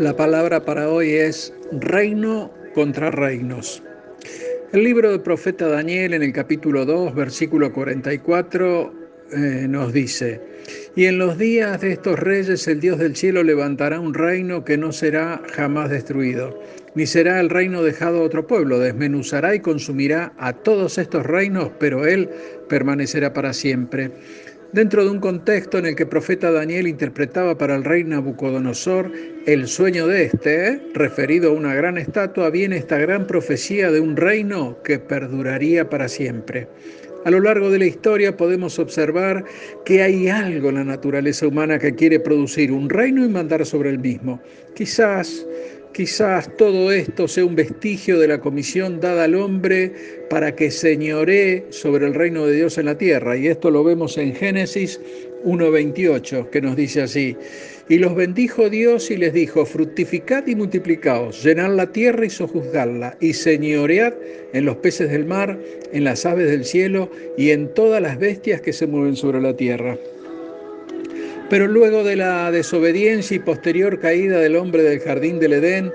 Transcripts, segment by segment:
La palabra para hoy es reino contra reinos. El libro del profeta Daniel en el capítulo 2, versículo 44 eh, nos dice, y en los días de estos reyes el Dios del cielo levantará un reino que no será jamás destruido, ni será el reino dejado a otro pueblo, desmenuzará y consumirá a todos estos reinos, pero él permanecerá para siempre. Dentro de un contexto en el que el profeta Daniel interpretaba para el rey Nabucodonosor el sueño de este, referido a una gran estatua, viene esta gran profecía de un reino que perduraría para siempre. A lo largo de la historia podemos observar que hay algo en la naturaleza humana que quiere producir un reino y mandar sobre el mismo. Quizás Quizás todo esto sea un vestigio de la comisión dada al hombre para que señoree sobre el reino de Dios en la tierra. Y esto lo vemos en Génesis 1.28, que nos dice así. Y los bendijo Dios y les dijo, fructificad y multiplicaos, llenad la tierra y sojuzgadla, y señoread en los peces del mar, en las aves del cielo y en todas las bestias que se mueven sobre la tierra. Pero luego de la desobediencia y posterior caída del hombre del jardín del Edén,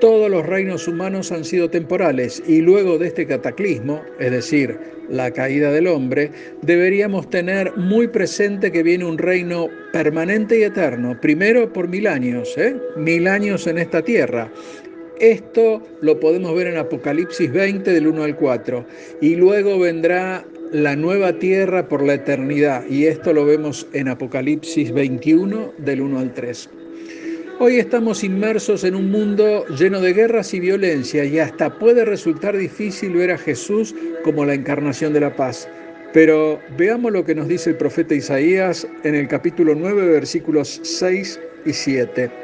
todos los reinos humanos han sido temporales y luego de este cataclismo, es decir, la caída del hombre, deberíamos tener muy presente que viene un reino permanente y eterno, primero por mil años, ¿eh? mil años en esta tierra. Esto lo podemos ver en Apocalipsis 20 del 1 al 4 y luego vendrá la nueva tierra por la eternidad. Y esto lo vemos en Apocalipsis 21 del 1 al 3. Hoy estamos inmersos en un mundo lleno de guerras y violencia y hasta puede resultar difícil ver a Jesús como la encarnación de la paz. Pero veamos lo que nos dice el profeta Isaías en el capítulo 9 versículos 6 y 7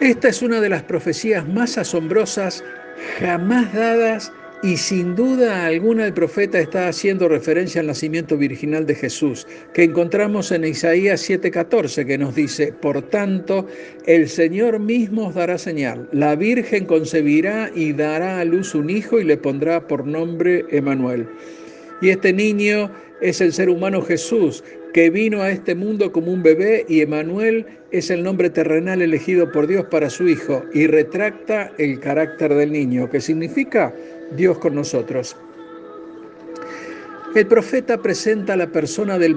esta es una de las profecías más asombrosas jamás dadas y sin duda alguna el profeta está haciendo referencia al nacimiento virginal de Jesús, que encontramos en Isaías 7:14, que nos dice, por tanto, el Señor mismo os dará señal, la Virgen concebirá y dará a luz un hijo y le pondrá por nombre Emanuel. Y este niño es el ser humano Jesús, que vino a este mundo como un bebé y Emanuel es el nombre terrenal elegido por Dios para su hijo y retracta el carácter del niño, que significa Dios con nosotros. El profeta presenta a la persona del,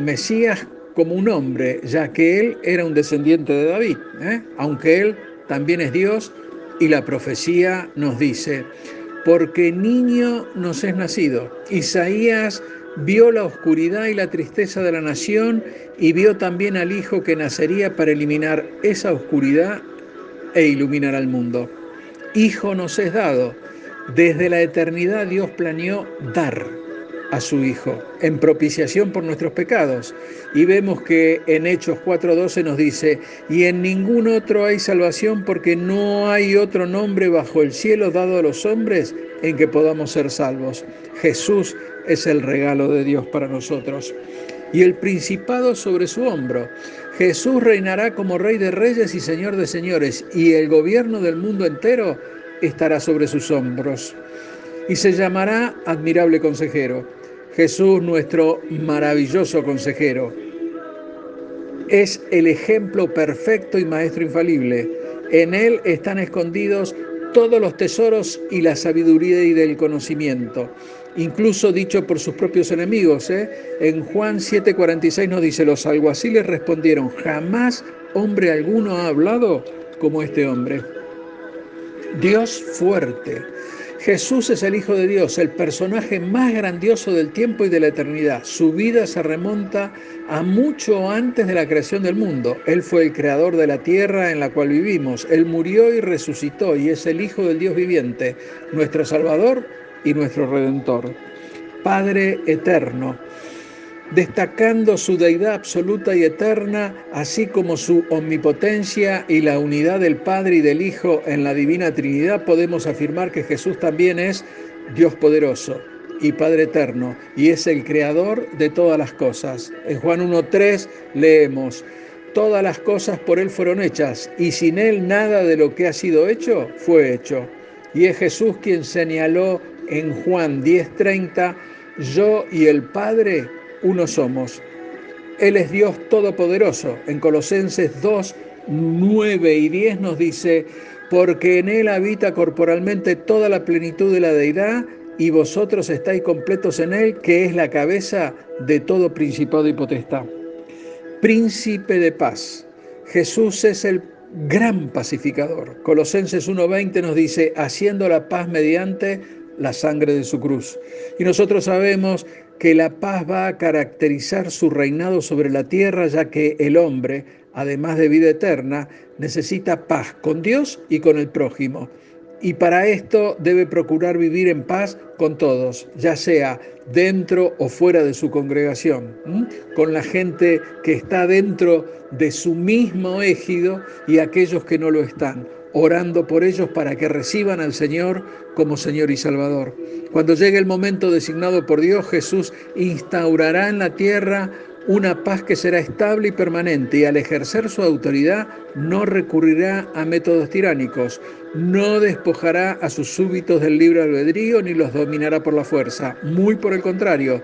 Mesías como un hombre, ya que él era un descendiente de David, ¿eh? aunque él también es Dios y la profecía nos dice, porque niño nos es nacido. Isaías vio la oscuridad y la tristeza de la nación y vio también al Hijo que nacería para eliminar esa oscuridad e iluminar al mundo. Hijo nos es dado. Desde la eternidad Dios planeó dar a su Hijo en propiciación por nuestros pecados. Y vemos que en Hechos 4:12 nos dice, y en ningún otro hay salvación porque no hay otro nombre bajo el cielo dado a los hombres en que podamos ser salvos. Jesús es el regalo de Dios para nosotros. Y el principado sobre su hombro. Jesús reinará como Rey de Reyes y Señor de Señores, y el gobierno del mundo entero estará sobre sus hombros. Y se llamará admirable consejero. Jesús, nuestro maravilloso consejero. Es el ejemplo perfecto y maestro infalible. En Él están escondidos todos los tesoros y la sabiduría y del conocimiento, incluso dicho por sus propios enemigos. ¿eh? En Juan 7:46 nos dice, los alguaciles respondieron, jamás hombre alguno ha hablado como este hombre. Dios fuerte. Jesús es el Hijo de Dios, el personaje más grandioso del tiempo y de la eternidad. Su vida se remonta a mucho antes de la creación del mundo. Él fue el creador de la tierra en la cual vivimos. Él murió y resucitó y es el Hijo del Dios viviente, nuestro Salvador y nuestro Redentor. Padre eterno destacando su deidad absoluta y eterna, así como su omnipotencia y la unidad del Padre y del Hijo en la Divina Trinidad, podemos afirmar que Jesús también es Dios poderoso y Padre eterno, y es el creador de todas las cosas. En Juan 1.3 leemos, todas las cosas por Él fueron hechas, y sin Él nada de lo que ha sido hecho fue hecho. Y es Jesús quien señaló en Juan 10.30, yo y el Padre uno somos. Él es Dios Todopoderoso. En Colosenses 2, 9 y 10 nos dice, porque en Él habita corporalmente toda la plenitud de la deidad y vosotros estáis completos en Él, que es la cabeza de todo principado y potestad. Príncipe de paz. Jesús es el gran pacificador. Colosenses 1.20 nos dice, haciendo la paz mediante la sangre de su cruz. Y nosotros sabemos que la paz va a caracterizar su reinado sobre la tierra, ya que el hombre, además de vida eterna, necesita paz con Dios y con el prójimo. Y para esto debe procurar vivir en paz con todos, ya sea dentro o fuera de su congregación, con la gente que está dentro de su mismo égido y aquellos que no lo están orando por ellos para que reciban al Señor como Señor y Salvador. Cuando llegue el momento designado por Dios, Jesús instaurará en la tierra una paz que será estable y permanente y al ejercer su autoridad no recurrirá a métodos tiránicos, no despojará a sus súbitos del libre albedrío ni los dominará por la fuerza. Muy por el contrario,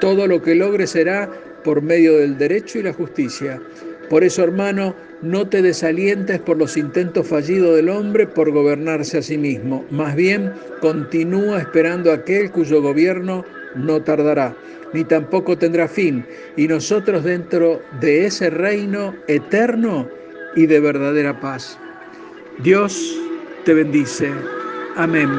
todo lo que logre será por medio del derecho y la justicia. Por eso, hermano, no te desalientes por los intentos fallidos del hombre por gobernarse a sí mismo. Más bien, continúa esperando aquel cuyo gobierno no tardará, ni tampoco tendrá fin, y nosotros dentro de ese reino eterno y de verdadera paz. Dios te bendice. Amén.